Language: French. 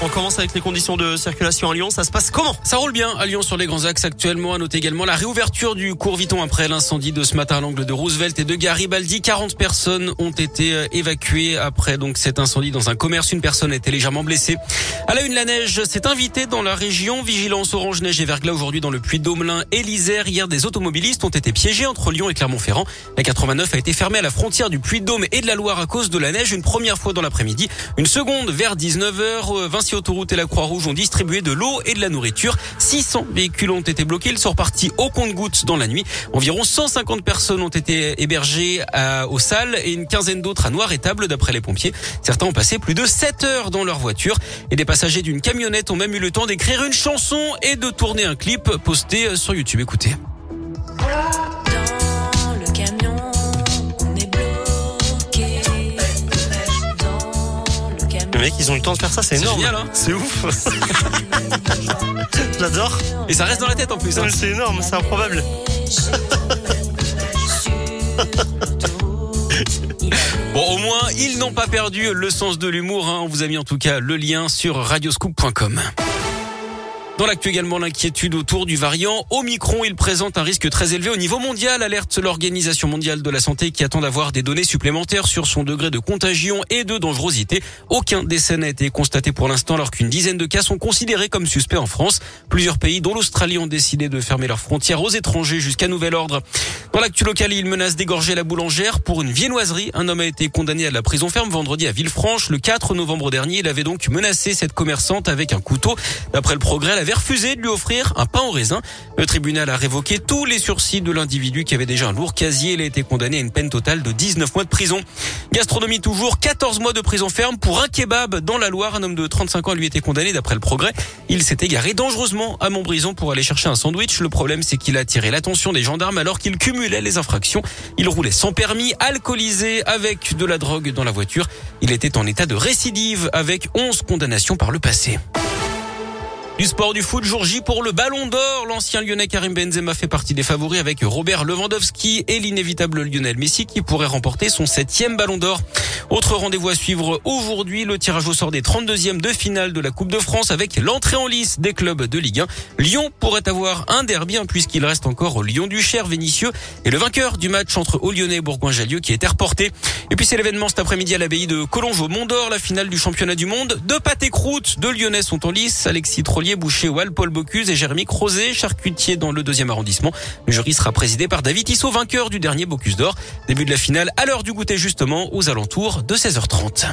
On commence avec les conditions de circulation à Lyon. Ça se passe comment Ça roule bien à Lyon sur les grands axes actuellement. À noter également la réouverture du cours Viton après l'incendie de ce matin à l'angle de Roosevelt et de Garibaldi. 40 personnes ont été euh, évacuées après donc cet incendie dans un commerce. Une personne a été légèrement blessée. À la une, la neige s'est invitée dans la région. Vigilance orange, neige et verglas aujourd'hui dans le Puy-de-Dômelin et l'Isère. Hier, des automobilistes ont été piégés entre Lyon et Clermont-Ferrand. La 89 a été fermée à la frontière du Puy-de-Dôme et de la Loire à cause de la neige une première fois dans l'après-midi. Une seconde vers 19h. Autoroute et la Croix-Rouge ont distribué de l'eau et de la nourriture. 600 véhicules ont été bloqués. Ils sont repartis au compte-gouttes dans la nuit. Environ 150 personnes ont été hébergées à, aux salles et une quinzaine d'autres à Noir et Table d'après les pompiers. Certains ont passé plus de 7 heures dans leur voiture et des passagers d'une camionnette ont même eu le temps d'écrire une chanson et de tourner un clip posté sur YouTube. Écoutez. Les mecs, ils ont eu le temps de faire ça, c'est énorme. génial, hein c'est ouf. J'adore. Et ça reste dans la tête en plus. hein. C'est énorme, c'est improbable. Bon, au moins, ils n'ont pas perdu le sens de l'humour. hein. On vous a mis en tout cas le lien sur radioscoop.com. Dans l'actu également, l'inquiétude autour du variant Omicron. Il présente un risque très élevé au niveau mondial, alerte l'Organisation mondiale de la santé qui attend d'avoir des données supplémentaires sur son degré de contagion et de dangerosité. Aucun décès n'a été constaté pour l'instant alors qu'une dizaine de cas sont considérés comme suspects en France. Plusieurs pays, dont l'Australie, ont décidé de fermer leurs frontières aux étrangers jusqu'à nouvel ordre. Dans l'actu locale, il menace d'égorger la boulangère pour une viennoiserie. Un homme a été condamné à la prison ferme vendredi à Villefranche. Le 4 novembre dernier, il avait donc menacé cette commerçante avec un couteau. D'après le progrès, avait refusé de lui offrir un pain au raisin. Le tribunal a révoqué tous les sursis de l'individu qui avait déjà un lourd casier. Il a été condamné à une peine totale de 19 mois de prison. Gastronomie toujours, 14 mois de prison ferme pour un kebab dans la Loire. Un homme de 35 ans lui était condamné d'après le progrès. Il s'est égaré dangereusement à Montbrison pour aller chercher un sandwich. Le problème, c'est qu'il a attiré l'attention des gendarmes alors qu'il cumulait les infractions. Il roulait sans permis, alcoolisé, avec de la drogue dans la voiture. Il était en état de récidive avec 11 condamnations par le passé. Du sport du foot, jour J pour le Ballon d'Or. L'ancien lyonnais Karim Benzema fait partie des favoris avec Robert Lewandowski et l'inévitable Lionel Messi qui pourrait remporter son septième Ballon d'Or. Autre rendez-vous à suivre aujourd'hui, le tirage au sort des 32e de finale de la Coupe de France avec l'entrée en lice des clubs de Ligue 1. Lyon pourrait avoir un derby hein, puisqu'il reste encore au Lyon du Cher, Vénitieux et le vainqueur du match entre Haut-Lyonnais et Bourgoin-Jallieu qui est reporté. Et puis c'est l'événement cet après-midi à l'abbaye de Collonges au Mont d'Or, la finale du championnat du monde. Deux pâtés croûtes de Lyonnais sont en lice. Alexis Trollier, Boucher Wall, Paul Bocuse et Jérémy Crozet, charcutier dans le deuxième arrondissement. Le jury sera présidé par David Tissot, vainqueur du dernier Bocuse d'Or. Début de la finale à l'heure du goûter justement aux alentours de 16h30.